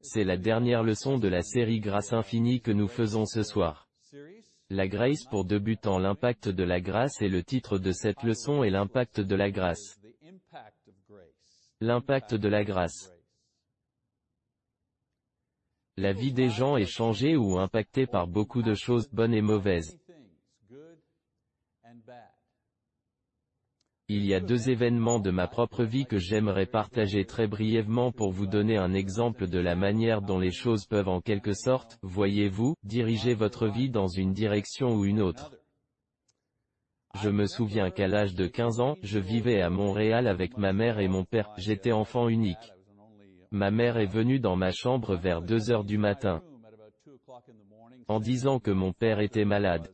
C'est la dernière leçon de la série Grâce infinie que nous faisons ce soir. La Grace pour débutants L'impact de la grâce et le titre de cette leçon est l'impact de la grâce. L'impact de la grâce. La vie des gens est changée ou impactée par beaucoup de choses bonnes et mauvaises. Il y a deux événements de ma propre vie que j'aimerais partager très brièvement pour vous donner un exemple de la manière dont les choses peuvent en quelque sorte, voyez-vous, diriger votre vie dans une direction ou une autre. Je me souviens qu'à l'âge de 15 ans, je vivais à Montréal avec ma mère et mon père, j'étais enfant unique. Ma mère est venue dans ma chambre vers 2 heures du matin, en disant que mon père était malade.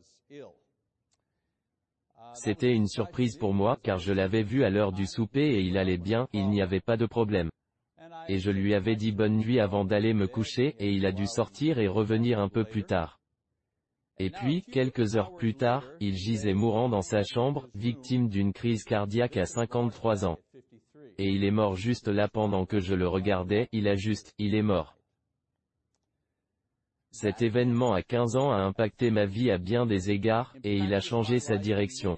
C'était une surprise pour moi, car je l'avais vu à l'heure du souper et il allait bien, il n'y avait pas de problème. Et je lui avais dit bonne nuit avant d'aller me coucher, et il a dû sortir et revenir un peu plus tard. Et puis, quelques heures plus tard, il gisait mourant dans sa chambre, victime d'une crise cardiaque à 53 ans. Et il est mort juste là pendant que je le regardais, il a juste, il est mort. Cet événement à 15 ans a impacté ma vie à bien des égards, et il a changé sa direction.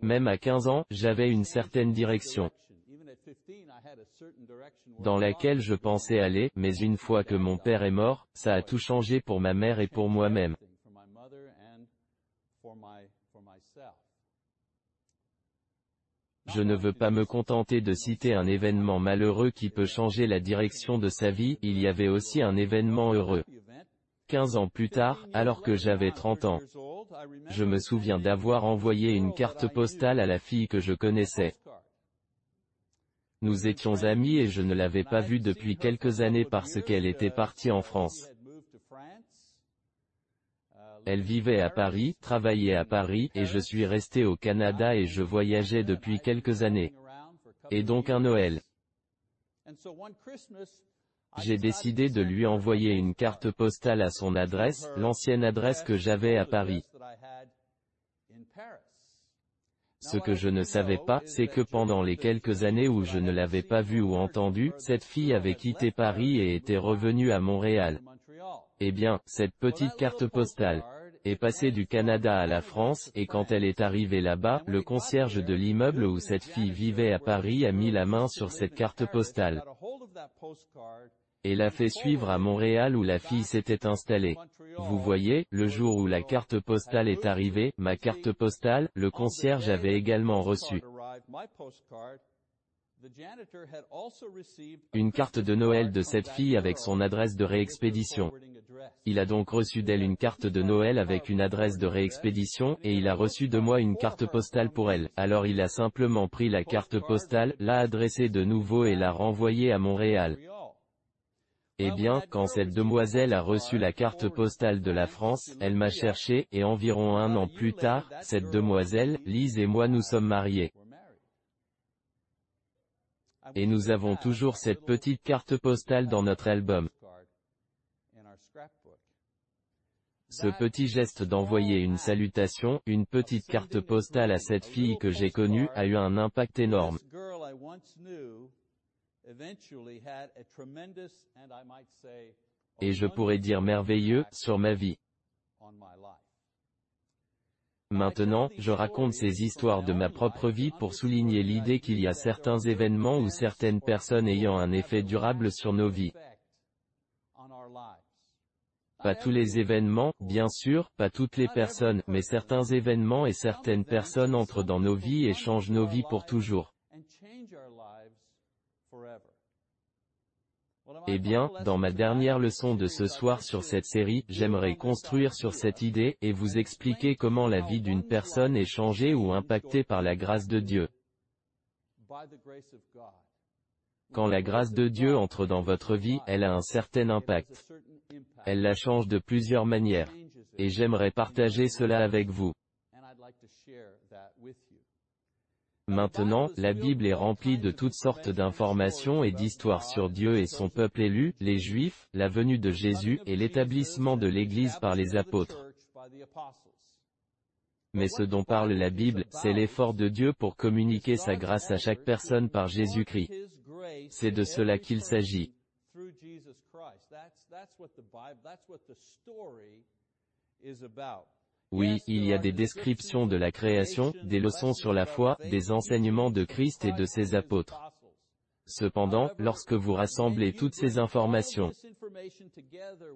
Même à 15 ans, j'avais une certaine direction dans laquelle je pensais aller, mais une fois que mon père est mort, ça a tout changé pour ma mère et pour moi-même. Je ne veux pas me contenter de citer un événement malheureux qui peut changer la direction de sa vie, il y avait aussi un événement heureux. 15 ans plus tard, alors que j'avais 30 ans, je me souviens d'avoir envoyé une carte postale à la fille que je connaissais. Nous étions amis et je ne l'avais pas vue depuis quelques années parce qu'elle était partie en France. Elle vivait à Paris, travaillait à Paris, et je suis resté au Canada et je voyageais depuis quelques années. Et donc un Noël. J'ai décidé de lui envoyer une carte postale à son adresse, l'ancienne adresse que j'avais à Paris. Ce que je ne savais pas, c'est que pendant les quelques années où je ne l'avais pas vue ou entendue, cette fille avait quitté Paris et était revenue à Montréal. Eh bien, cette petite carte postale est passée du Canada à la France, et quand elle est arrivée là-bas, le concierge de l'immeuble où cette fille vivait à Paris a mis la main sur cette carte postale et l'a fait suivre à Montréal où la fille s'était installée. Vous voyez, le jour où la carte postale est arrivée, ma carte postale, le concierge avait également reçu une carte de Noël de cette fille avec son adresse de réexpédition. Il a donc reçu d'elle une carte de Noël avec une adresse de réexpédition, et il a reçu de moi une carte postale pour elle. Alors il a simplement pris la carte postale, l'a adressée de nouveau et l'a renvoyée à Montréal. Eh bien, quand cette demoiselle a reçu la carte postale de la France, elle m'a cherché, et environ un an plus tard, cette demoiselle, Lise et moi nous sommes mariés. Et nous avons toujours cette petite carte postale dans notre album. Ce petit geste d'envoyer une salutation, une petite carte postale à cette fille que j'ai connue, a eu un impact énorme et je pourrais dire merveilleux, sur ma vie. Maintenant, je raconte ces histoires de ma propre vie pour souligner l'idée qu'il y a certains événements ou certaines personnes ayant un effet durable sur nos vies. Pas tous les événements, bien sûr, pas toutes les personnes, mais certains événements et certaines personnes entrent dans nos vies et changent nos vies pour toujours. Eh bien, dans ma dernière leçon de ce soir sur cette série, j'aimerais construire sur cette idée, et vous expliquer comment la vie d'une personne est changée ou impactée par la grâce de Dieu. Quand la grâce de Dieu entre dans votre vie, elle a un certain impact. Elle la change de plusieurs manières. Et j'aimerais partager cela avec vous. Maintenant, la Bible est remplie de toutes sortes d'informations et d'histoires sur Dieu et son peuple élu, les Juifs, la venue de Jésus, et l'établissement de l'Église par les apôtres. Mais ce dont parle la Bible, c'est l'effort de Dieu pour communiquer sa grâce à chaque personne par Jésus-Christ. C'est de cela qu'il s'agit. Oui, il y a des descriptions de la création, des leçons sur la foi, des enseignements de Christ et de ses apôtres. Cependant, lorsque vous rassemblez toutes ces informations,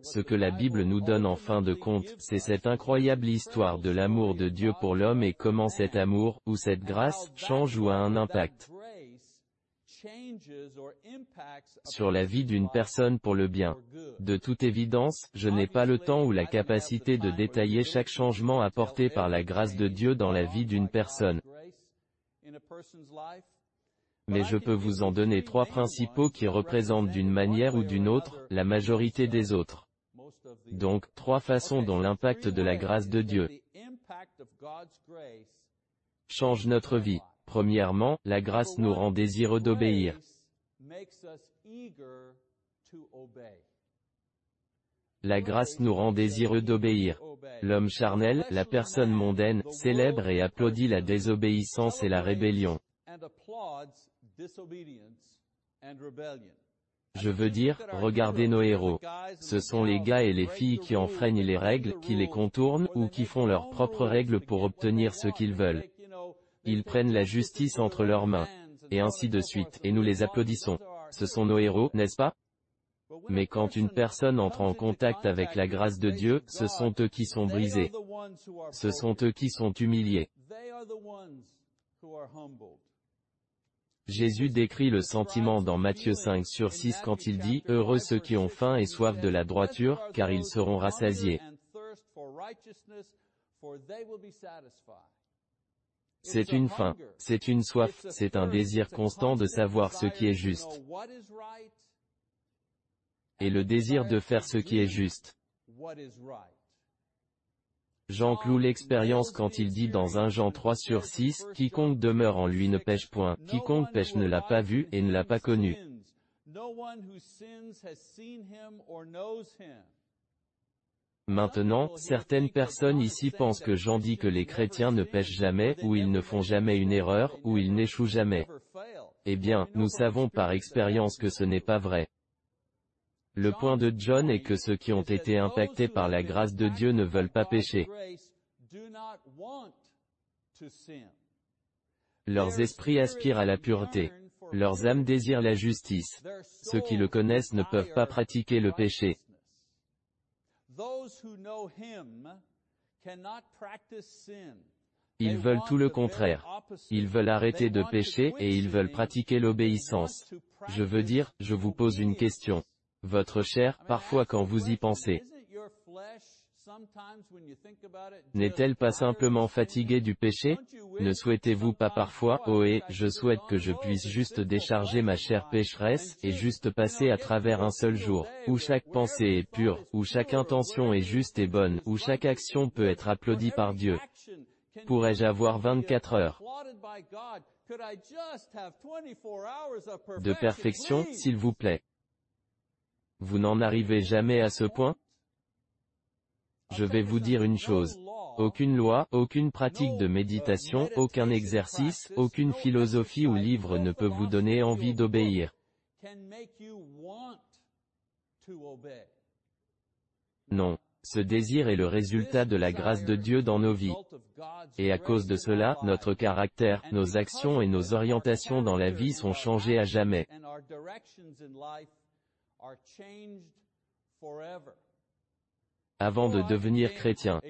ce que la Bible nous donne en fin de compte, c'est cette incroyable histoire de l'amour de Dieu pour l'homme et comment cet amour, ou cette grâce, change ou a un impact sur la vie d'une personne pour le bien. De toute évidence, je n'ai pas le temps ou la capacité de détailler chaque changement apporté par la grâce de Dieu dans la vie d'une personne. Mais je peux vous en donner trois principaux qui représentent d'une manière ou d'une autre, la majorité des autres. Donc, trois façons dont l'impact de la grâce de Dieu change notre vie. Premièrement, la grâce nous rend désireux d'obéir. La grâce nous rend désireux d'obéir. L'homme charnel, la personne mondaine, célèbre et applaudit la désobéissance et la rébellion. Je veux dire, regardez nos héros. Ce sont les gars et les filles qui enfreignent les règles, qui les contournent, ou qui font leurs propres règles pour obtenir ce qu'ils veulent. Ils prennent la justice entre leurs mains. Et ainsi de suite, et nous les applaudissons. Ce sont nos héros, n'est-ce pas? Mais quand une personne entre en contact avec la grâce de Dieu, ce sont eux qui sont brisés. Ce sont eux qui sont humiliés. Jésus décrit le sentiment dans Matthieu 5 sur 6 quand il dit, Heureux ceux qui ont faim et soif de la droiture, car ils seront rassasiés. C'est une faim, c'est une soif, c'est un désir constant de savoir ce qui est juste. Et le désir de faire ce qui est juste. Jean cloue l'expérience quand il dit dans 1 Jean 3 sur 6, quiconque demeure en lui ne pêche point, quiconque pêche ne l'a pas vu et ne l'a pas connu. Maintenant, certaines personnes ici pensent que Jean dit que les chrétiens ne pêchent jamais, ou ils ne font jamais une erreur, ou ils n'échouent jamais. Eh bien, nous savons par expérience que ce n'est pas vrai. Le point de John est que ceux qui ont été impactés par la grâce de Dieu ne veulent pas pécher. Leurs esprits aspirent à la pureté. Leurs âmes désirent la justice. Ceux qui le connaissent ne peuvent pas pratiquer le péché. Ils veulent tout le contraire. Ils veulent arrêter de pécher et ils veulent pratiquer l'obéissance. Je veux dire, je vous pose une question. Votre chair, parfois quand vous y pensez, n'est-elle pas simplement fatiguée du péché Ne souhaitez-vous pas parfois, oh et, je souhaite que je puisse juste décharger ma chair pécheresse, et juste passer à travers un seul jour, où chaque pensée est pure, où chaque intention est juste et bonne, où chaque action peut être applaudie par Dieu. Pourrais-je avoir 24 heures de perfection, s'il vous plaît. Vous n'en arrivez jamais à ce point? Je vais vous dire une chose. Aucune loi, aucune pratique de méditation, aucun exercice, aucune philosophie ou livre ne peut vous donner envie d'obéir. Non. Ce désir est le résultat de la grâce de Dieu dans nos vies. Et à cause de cela, notre caractère, nos actions et nos orientations dans la vie sont changées à jamais. Avant de devenir chrétien,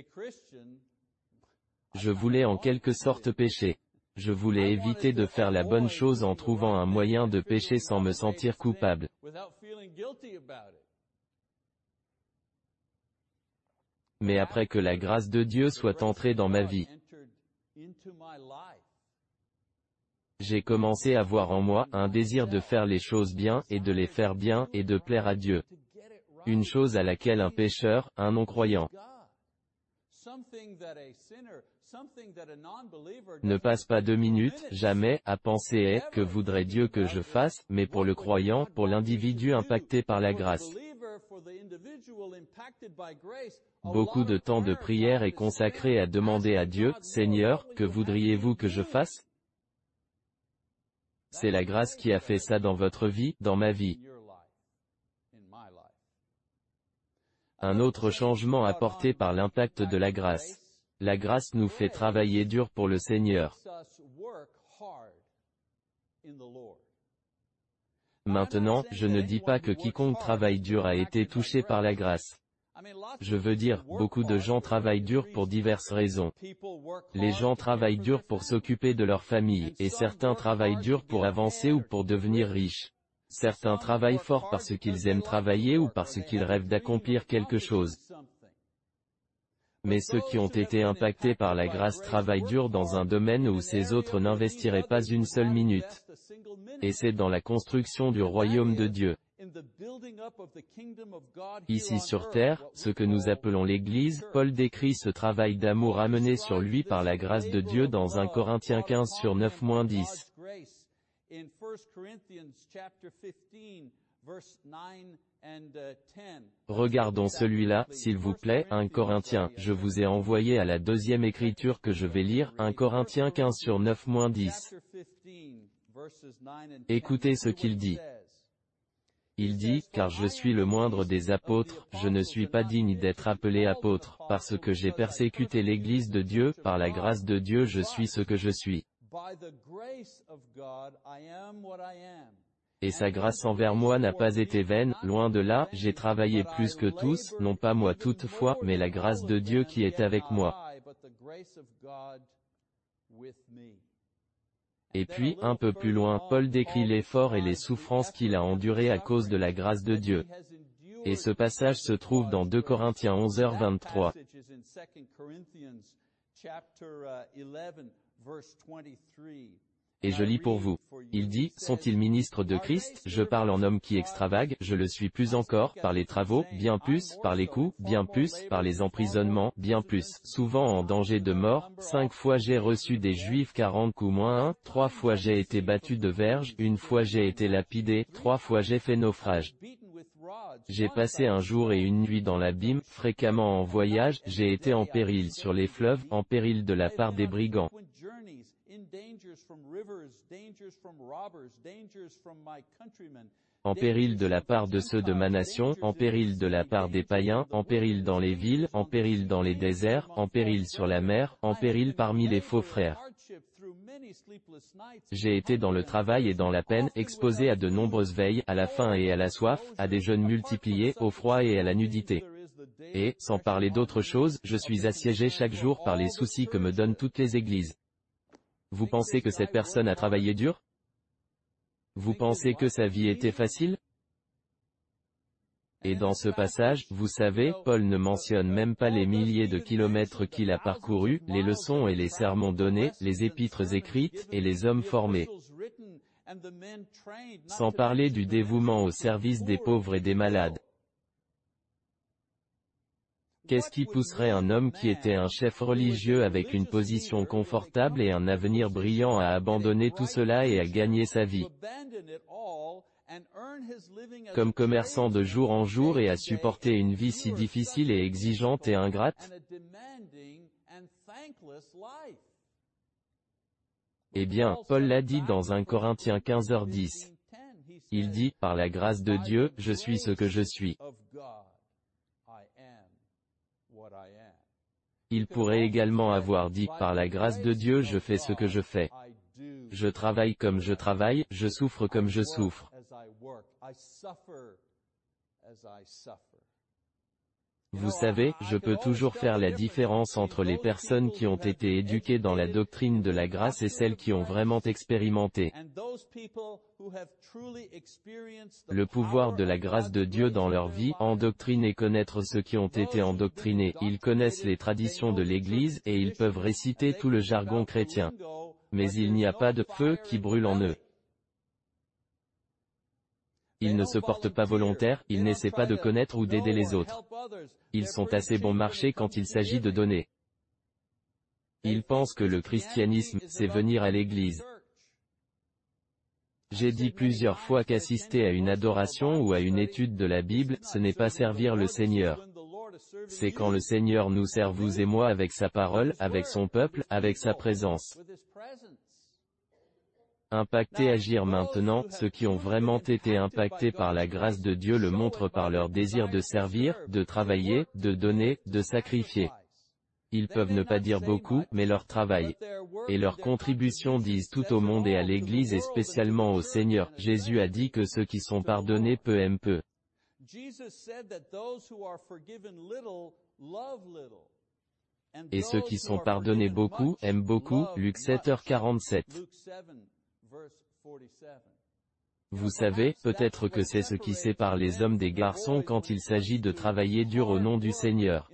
je voulais en quelque sorte pécher. Je voulais éviter de faire la bonne chose en trouvant un moyen de pécher sans me sentir coupable. Mais après que la grâce de Dieu soit entrée dans ma vie, j'ai commencé à voir en moi un désir de faire les choses bien, et de les faire bien, et de plaire à Dieu une chose à laquelle un pécheur, un non-croyant, ne passe pas deux minutes, jamais, à penser est, que voudrait Dieu que je fasse, mais pour le croyant, pour l'individu impacté par la grâce. Beaucoup de temps de prière est consacré à demander à Dieu, Seigneur, que voudriez-vous que je fasse? C'est la grâce qui a fait ça dans votre vie, dans ma vie. Un autre changement apporté par l'impact de la grâce. La grâce nous fait travailler dur pour le Seigneur. Maintenant, je ne dis pas que quiconque travaille dur a été touché par la grâce. Je veux dire, beaucoup de gens travaillent dur pour diverses raisons. Les gens travaillent dur pour s'occuper de leur famille, et certains travaillent dur pour avancer ou pour devenir riches. Certains travaillent fort parce qu'ils aiment travailler ou parce qu'ils rêvent d'accomplir quelque chose. Mais ceux qui ont été impactés par la grâce travaillent dur dans un domaine où ces autres n'investiraient pas une seule minute. Et c'est dans la construction du royaume de Dieu. Ici sur terre, ce que nous appelons l'Église, Paul décrit ce travail d'amour amené sur lui par la grâce de Dieu dans 1 Corinthiens 15 sur 9-10. Regardons celui-là, s'il vous plaît, 1 Corinthiens, je vous ai envoyé à la deuxième écriture que je vais lire, 1 Corinthiens 15 sur 9-10. Écoutez ce qu'il dit. Il dit, car je suis le moindre des apôtres, je ne suis pas digne d'être appelé apôtre, parce que j'ai persécuté l'Église de Dieu, par la grâce de Dieu je suis ce que je suis. Et sa grâce envers moi n'a pas été vaine, loin de là, j'ai travaillé plus que tous, non pas moi toutefois, mais la grâce de Dieu qui est avec moi. Et puis, un peu plus loin, Paul décrit l'effort et les souffrances qu'il a endurées à cause de la grâce de Dieu. Et ce passage se trouve dans 2 Corinthiens 11h23. Et je lis pour vous. Il dit, sont-ils ministres de Christ? Je parle en homme qui extravague, je le suis plus encore, par les travaux, bien plus, par les coups, bien plus, par les emprisonnements, bien plus, souvent en danger de mort, cinq fois j'ai reçu des juifs quarante coups moins un, trois fois j'ai été battu de verge, une fois j'ai été lapidé, trois fois j'ai fait naufrage. J'ai passé un jour et une nuit dans l'abîme, fréquemment en voyage, j'ai été en péril sur les fleuves, en péril de la part des brigands en péril de la part de ceux de ma nation, en péril de la part des païens, en péril dans les villes, en péril dans les déserts, en péril sur la mer, en péril parmi les faux frères. J'ai été dans le travail et dans la peine, exposé à de nombreuses veilles, à la faim et à la soif, à des jeûnes multipliés, au froid et à la nudité. Et, sans parler d'autre chose, je suis assiégé chaque jour par les soucis que me donnent toutes les églises. Vous pensez que cette personne a travaillé dur? Vous pensez que sa vie était facile? Et dans ce passage, vous savez, Paul ne mentionne même pas les milliers de kilomètres qu'il a parcourus, les leçons et les sermons donnés, les épîtres écrites, et les hommes formés. Sans parler du dévouement au service des pauvres et des malades. Qu'est-ce qui pousserait un homme qui était un chef religieux avec une position confortable et un avenir brillant à abandonner tout cela et à gagner sa vie? Comme commerçant de jour en jour et à supporter une vie si difficile et exigeante et ingrate? Eh bien, Paul l'a dit dans 1 Corinthiens 15h10. Il dit, par la grâce de Dieu, je suis ce que je suis. Il pourrait également avoir dit, par la grâce de Dieu je fais ce que je fais. Je travaille comme je travaille, je souffre comme je souffre. Vous savez, je peux toujours faire la différence entre les personnes qui ont été éduquées dans la doctrine de la grâce et celles qui ont vraiment expérimenté le pouvoir de la grâce de Dieu dans leur vie, endoctriner et connaître ceux qui ont été endoctrinés. Ils connaissent les traditions de l'Église, et ils peuvent réciter tout le jargon chrétien. Mais il n'y a pas de feu qui brûle en eux. Ils ne se portent pas volontaires, ils n'essaient pas de connaître ou d'aider les autres. Ils sont assez bon marché quand il s'agit de donner. Ils pensent que le christianisme, c'est venir à l'église. J'ai dit plusieurs fois qu'assister à une adoration ou à une étude de la Bible, ce n'est pas servir le Seigneur. C'est quand le Seigneur nous sert vous et moi avec sa parole, avec son peuple, avec sa présence. Impacter agir maintenant, ceux qui ont vraiment été impactés par la grâce de Dieu le montrent par leur désir de servir, de travailler, de donner, de sacrifier. Ils peuvent ne pas dire beaucoup, mais leur travail et leur contribution disent tout au monde et à l'Église et spécialement au Seigneur. Jésus a dit que ceux qui sont pardonnés peu aiment peu. Et ceux qui sont pardonnés beaucoup, aiment beaucoup, Luc 7h47. Vous savez, peut-être que c'est ce qui sépare les hommes des garçons quand il s'agit de travailler dur au nom du Seigneur.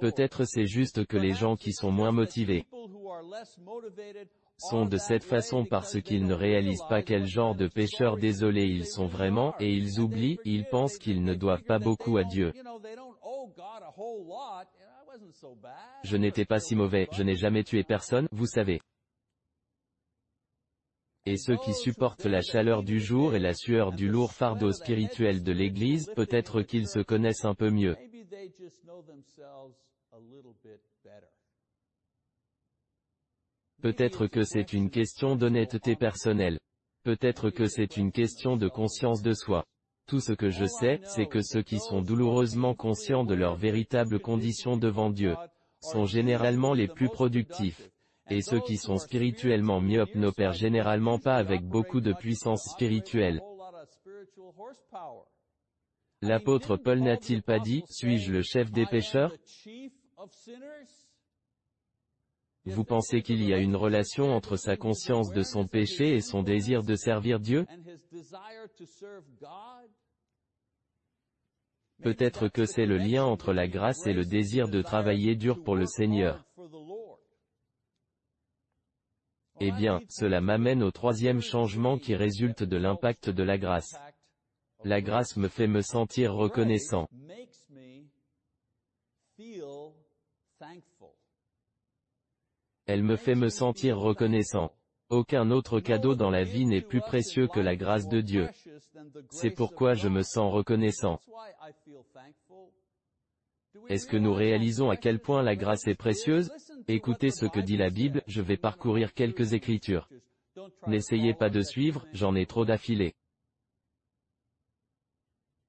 Peut-être c'est juste que les gens qui sont moins motivés sont de cette façon parce qu'ils ne réalisent pas quel genre de pécheurs désolés ils sont vraiment, et ils oublient, ils pensent qu'ils ne doivent pas beaucoup à Dieu. Je n'étais pas si mauvais, je n'ai jamais tué personne, vous savez. Et ceux qui supportent la chaleur du jour et la sueur du lourd fardeau spirituel de l'Église, peut-être qu'ils se connaissent un peu mieux. Peut-être que c'est une question d'honnêteté personnelle. Peut-être que c'est une question de conscience de soi. Tout ce que je sais, c'est que ceux qui sont douloureusement conscients de leurs véritables conditions devant Dieu, sont généralement les plus productifs. Et ceux qui sont spirituellement myopes n'opèrent généralement pas avec beaucoup de puissance spirituelle. L'apôtre Paul n'a-t-il pas dit, suis-je le chef des pécheurs Vous pensez qu'il y a une relation entre sa conscience de son péché et son désir de servir Dieu? Peut-être que c'est le lien entre la grâce et le désir de travailler dur pour le Seigneur. Eh bien, cela m'amène au troisième changement qui résulte de l'impact de la grâce. La grâce me fait me sentir reconnaissant. Elle me fait me sentir reconnaissant. Aucun autre cadeau dans la vie n'est plus précieux que la grâce de Dieu. C'est pourquoi je me sens reconnaissant. Est-ce que nous réalisons à quel point la grâce est précieuse Écoutez ce que dit la Bible, je vais parcourir quelques écritures. N'essayez pas de suivre, j'en ai trop d'affilés.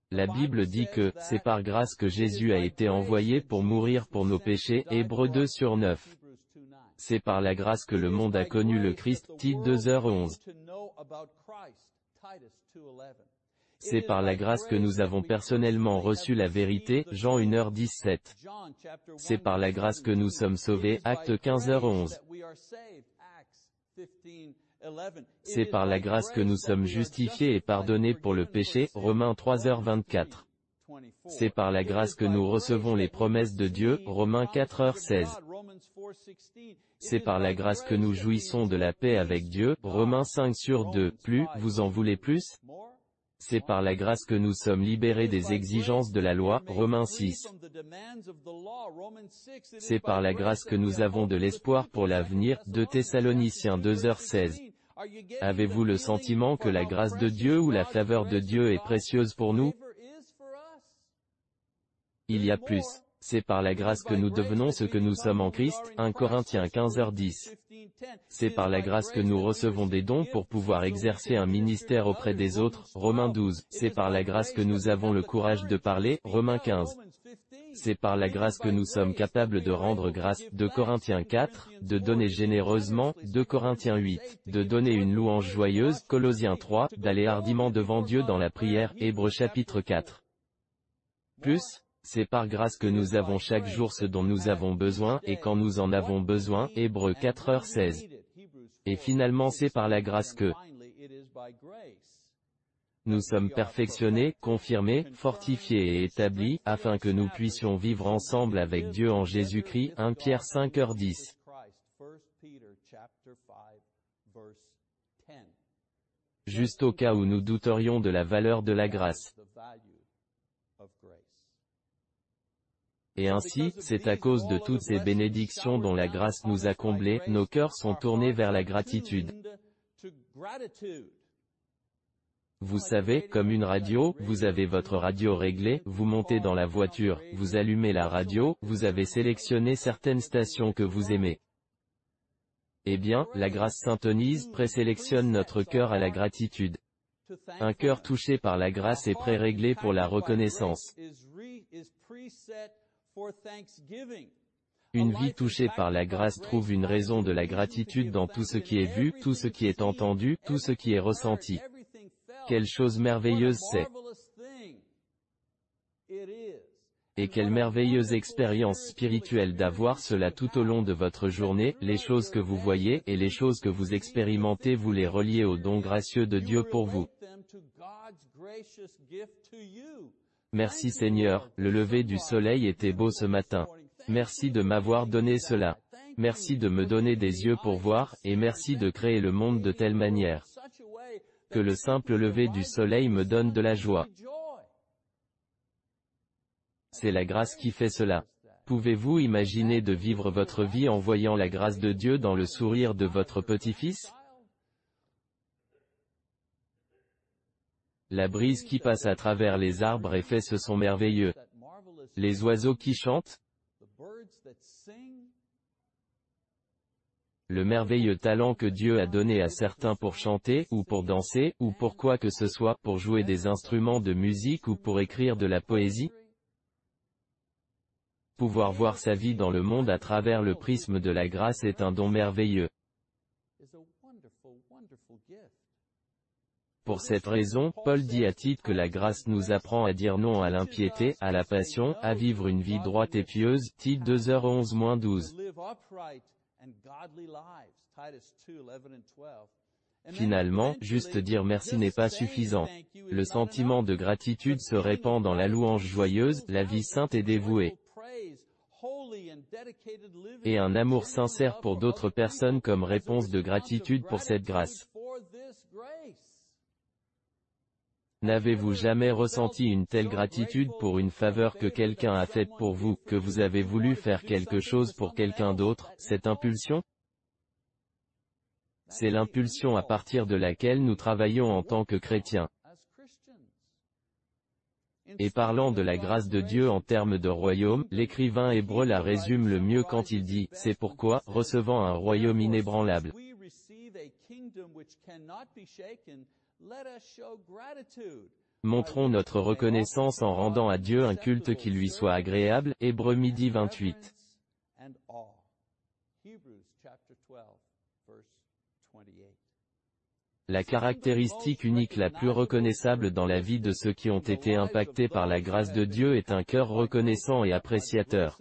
La Bible dit que, c'est par grâce que Jésus a été envoyé pour mourir pour nos péchés, Hébreux 2 sur 9. C'est par la grâce que le monde a connu le Christ, Tite 2h11. C'est par la grâce que nous avons personnellement reçu la vérité, Jean 1h17. C'est par la grâce que nous sommes sauvés, Acte 15h11. C'est par la grâce que nous sommes justifiés et pardonnés pour le péché, Romains 3h24. C'est par la grâce que nous recevons les promesses de Dieu, Romains 4h16. C'est par la grâce que nous jouissons de la paix avec Dieu, Romains 5 sur 2, plus, vous en voulez plus? C'est par la grâce que nous sommes libérés des exigences de la loi, Romains 6. C'est par la grâce que nous avons de l'espoir pour l'avenir, 2 Thessaloniciens 2h16. Avez-vous le sentiment que la grâce de Dieu ou la faveur de Dieu est précieuse pour nous? Il y a plus. C'est par la grâce que nous devenons ce que nous sommes en Christ, 1 Corinthiens 15h10. C'est par la grâce que nous recevons des dons pour pouvoir exercer un ministère auprès des autres, Romains 12. C'est par la grâce que nous avons le courage de parler, Romains 15. C'est par la grâce que nous sommes capables de rendre grâce, 2 Corinthiens 4, de donner généreusement, 2 Corinthiens 8, de donner une louange joyeuse, Colossiens 3, d'aller hardiment devant Dieu dans la prière, Hébreux chapitre 4. Plus, c'est par grâce que nous avons chaque jour ce dont nous avons besoin, et quand nous en avons besoin, Hébreux 4h16. Et finalement c'est par la grâce que nous sommes perfectionnés, confirmés, fortifiés et établis, afin que nous puissions vivre ensemble avec Dieu en Jésus-Christ, 1 Pierre 5h10. Juste au cas où nous douterions de la valeur de la grâce. Et ainsi, c'est à cause de toutes ces bénédictions dont la grâce nous a comblés, nos cœurs sont tournés vers la gratitude. Vous savez, comme une radio, vous avez votre radio réglée, vous montez dans la voiture, vous allumez la radio, vous avez sélectionné certaines stations que vous aimez. Eh bien, la grâce syntonise, présélectionne notre cœur à la gratitude. Un cœur touché par la grâce est pré-réglé pour la reconnaissance. Une vie touchée par la grâce trouve une raison de la gratitude dans tout ce qui est vu, tout ce qui est entendu, tout ce qui est ressenti. Quelle chose merveilleuse c'est. Et quelle merveilleuse expérience spirituelle d'avoir cela tout au long de votre journée, les choses que vous voyez, et les choses que vous expérimentez vous les reliez au don gracieux de Dieu pour vous. Merci Seigneur, le lever du soleil était beau ce matin. Merci de m'avoir donné cela. Merci de me donner des yeux pour voir, et merci de créer le monde de telle manière que le simple lever du soleil me donne de la joie. C'est la grâce qui fait cela. Pouvez-vous imaginer de vivre votre vie en voyant la grâce de Dieu dans le sourire de votre petit-fils? La brise qui passe à travers les arbres et fait ce son merveilleux. Les oiseaux qui chantent Le merveilleux talent que Dieu a donné à certains pour chanter, ou pour danser, ou pour quoi que ce soit, pour jouer des instruments de musique ou pour écrire de la poésie Pouvoir voir sa vie dans le monde à travers le prisme de la grâce est un don merveilleux. Pour cette raison, Paul dit à Tite que la grâce nous apprend à dire non à l'impiété, à la passion, à vivre une vie droite et pieuse, Tite 2h11-12. Finalement, juste dire merci n'est pas suffisant. Le sentiment de gratitude se répand dans la louange joyeuse, la vie sainte et dévouée et un amour sincère pour d'autres personnes comme réponse de gratitude pour cette grâce. N'avez-vous jamais ressenti une telle gratitude pour une faveur que quelqu'un a faite pour vous, que vous avez voulu faire quelque chose pour quelqu'un d'autre, cette impulsion? C'est l'impulsion à partir de laquelle nous travaillons en tant que chrétiens. Et parlant de la grâce de Dieu en termes de royaume, l'écrivain hébreu la résume le mieux quand il dit, c'est pourquoi, recevant un royaume inébranlable, Montrons notre reconnaissance en rendant à Dieu un culte qui lui soit agréable. Hébreu midi 28. La caractéristique unique la plus reconnaissable dans la vie de ceux qui ont été impactés par la grâce de Dieu est un cœur reconnaissant et appréciateur.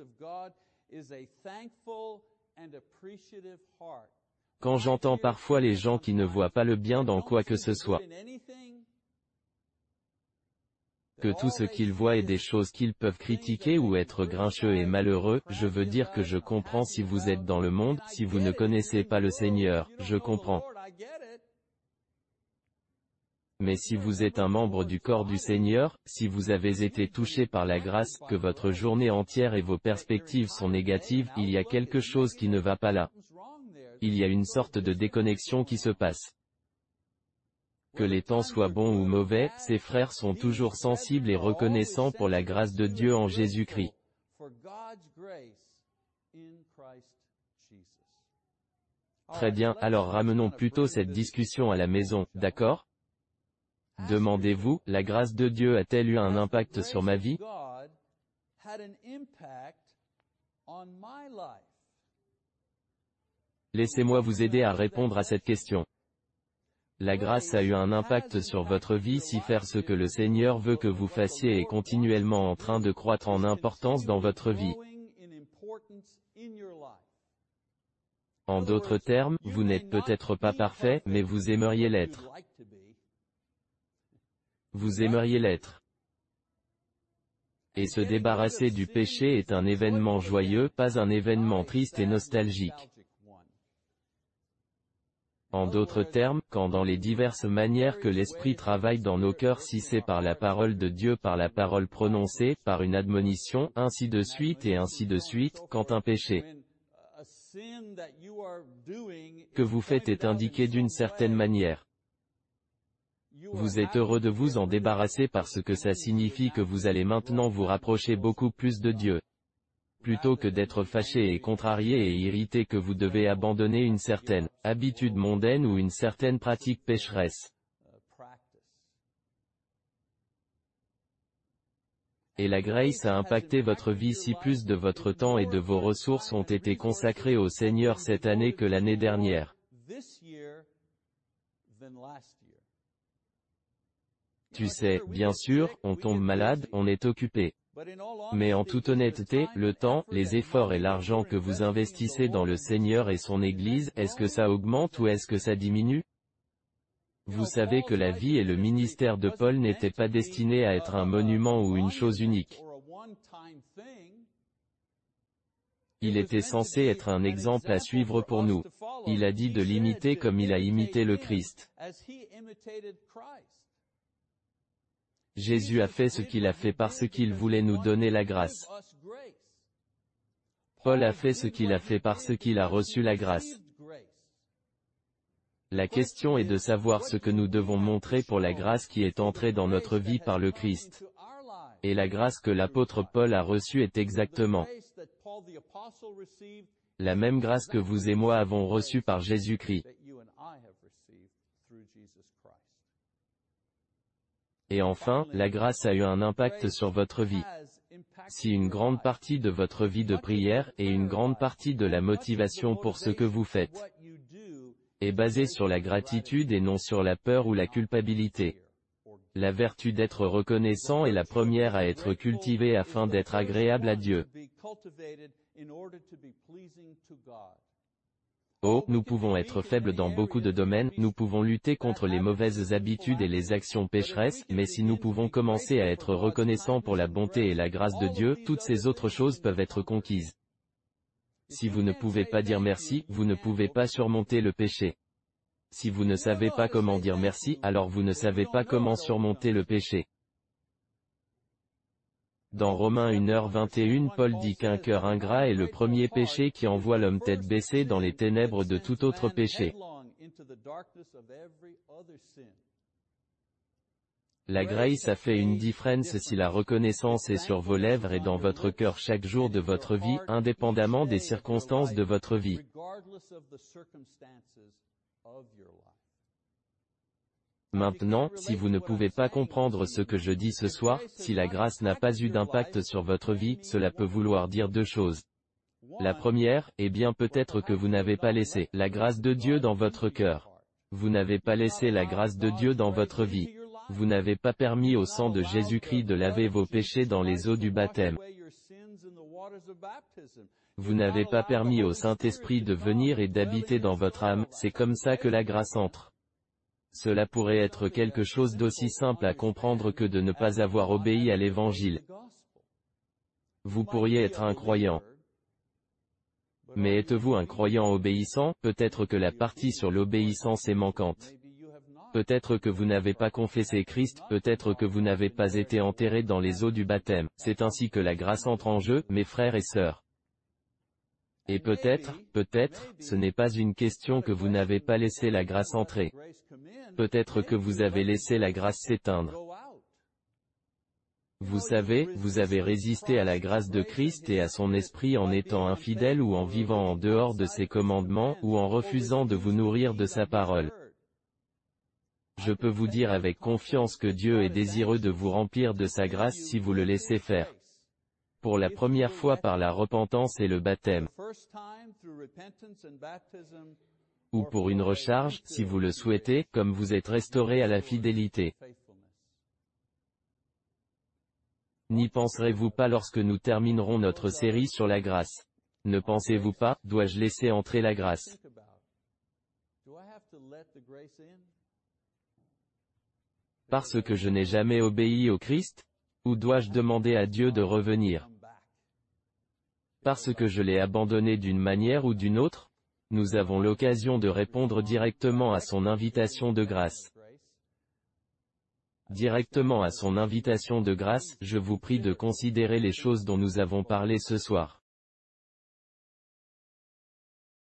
Quand j'entends parfois les gens qui ne voient pas le bien dans quoi que ce soit, que tout ce qu'ils voient est des choses qu'ils peuvent critiquer ou être grincheux et malheureux, je veux dire que je comprends si vous êtes dans le monde, si vous ne connaissez pas le Seigneur, je comprends. Mais si vous êtes un membre du corps du Seigneur, si vous avez été touché par la grâce, que votre journée entière et vos perspectives sont négatives, il y a quelque chose qui ne va pas là. Il y a une sorte de déconnexion qui se passe. Que les temps soient bons ou mauvais, ces frères sont toujours sensibles et reconnaissants pour la grâce de Dieu en Jésus-Christ. Très bien, alors ramenons plutôt cette discussion à la maison, d'accord? Demandez-vous, la grâce de Dieu a-t-elle eu un impact sur ma vie? Laissez-moi vous aider à répondre à cette question. La grâce a eu un impact sur votre vie si faire ce que le Seigneur veut que vous fassiez est continuellement en train de croître en importance dans votre vie. En d'autres termes, vous n'êtes peut-être pas parfait, mais vous aimeriez l'être. Vous aimeriez l'être. Et se débarrasser du péché est un événement joyeux, pas un événement triste et nostalgique. En d'autres termes, quand dans les diverses manières que l'Esprit travaille dans nos cœurs si c'est par la parole de Dieu par la parole prononcée, par une admonition, ainsi de suite et ainsi de suite, quand un péché que vous faites est indiqué d'une certaine manière. Vous êtes heureux de vous en débarrasser parce que ça signifie que vous allez maintenant vous rapprocher beaucoup plus de Dieu. Plutôt que d'être fâché et contrarié et irrité que vous devez abandonner une certaine habitude mondaine ou une certaine pratique pécheresse. Et la grace a impacté votre vie si plus de votre temps et de vos ressources ont été consacrés au Seigneur cette année que l'année dernière. Tu sais, bien sûr, on tombe malade, on est occupé. Mais en toute honnêteté, le temps, les efforts et l'argent que vous investissez dans le Seigneur et son Église, est-ce que ça augmente ou est-ce que ça diminue? Vous savez que la vie et le ministère de Paul n'étaient pas destinés à être un monument ou une chose unique. Il était censé être un exemple à suivre pour nous. Il a dit de l'imiter comme il a imité le Christ. Jésus a fait ce qu'il a fait parce qu'il voulait nous donner la grâce. Paul a fait ce qu'il a fait parce qu'il a reçu la grâce. La question est de savoir ce que nous devons montrer pour la grâce qui est entrée dans notre vie par le Christ. Et la grâce que l'apôtre Paul a reçue est exactement la même grâce que vous et moi avons reçue par Jésus-Christ. Et enfin, la grâce a eu un impact sur votre vie. Si une grande partie de votre vie de prière, et une grande partie de la motivation pour ce que vous faites, est basée sur la gratitude et non sur la peur ou la culpabilité. La vertu d'être reconnaissant est la première à être cultivée afin d'être agréable à Dieu. Oh, nous pouvons être faibles dans beaucoup de domaines, nous pouvons lutter contre les mauvaises habitudes et les actions pécheresses, mais si nous pouvons commencer à être reconnaissants pour la bonté et la grâce de Dieu, toutes ces autres choses peuvent être conquises. Si vous ne pouvez pas dire merci, vous ne pouvez pas surmonter le péché. Si vous ne savez pas comment dire merci, alors vous ne savez pas comment surmonter le péché. Dans Romains 1h21 Paul dit qu'un cœur ingrat est le premier péché qui envoie l'homme tête baissée dans les ténèbres de tout autre péché. La grace a fait une différence si la reconnaissance est sur vos lèvres et dans votre cœur chaque jour de votre vie, indépendamment des circonstances de votre vie. Maintenant, si vous ne pouvez pas comprendre ce que je dis ce soir, si la grâce n'a pas eu d'impact sur votre vie, cela peut vouloir dire deux choses. La première, est bien peut-être que vous n'avez pas laissé la grâce de Dieu dans votre cœur. Vous n'avez pas laissé la grâce de Dieu dans votre vie. Vous n'avez pas permis au sang de Jésus-Christ de laver vos péchés dans les eaux du baptême. Vous n'avez pas permis au Saint-Esprit de venir et d'habiter dans votre âme, c'est comme ça que la grâce entre. Cela pourrait être quelque chose d'aussi simple à comprendre que de ne pas avoir obéi à l'Évangile. Vous pourriez être un croyant. Mais êtes-vous un croyant obéissant? Peut-être que la partie sur l'obéissance est manquante. Peut-être que vous n'avez pas confessé Christ, peut-être que vous n'avez pas été enterré dans les eaux du baptême. C'est ainsi que la grâce entre en jeu, mes frères et sœurs. Et peut-être, peut-être, ce n'est pas une question que vous n'avez pas laissé la grâce entrer. Peut-être que vous avez laissé la grâce s'éteindre. Vous savez, vous avez résisté à la grâce de Christ et à son esprit en étant infidèle ou en vivant en dehors de ses commandements, ou en refusant de vous nourrir de sa parole. Je peux vous dire avec confiance que Dieu est désireux de vous remplir de sa grâce si vous le laissez faire pour la première fois par la repentance et le baptême, ou pour une recharge, si vous le souhaitez, comme vous êtes restauré à la fidélité. N'y penserez-vous pas lorsque nous terminerons notre série sur la grâce? Ne pensez-vous pas, dois-je laisser entrer la grâce? Parce que je n'ai jamais obéi au Christ Ou dois-je demander à Dieu de revenir? Parce que je l'ai abandonné d'une manière ou d'une autre Nous avons l'occasion de répondre directement à son invitation de grâce. Directement à son invitation de grâce, je vous prie de considérer les choses dont nous avons parlé ce soir.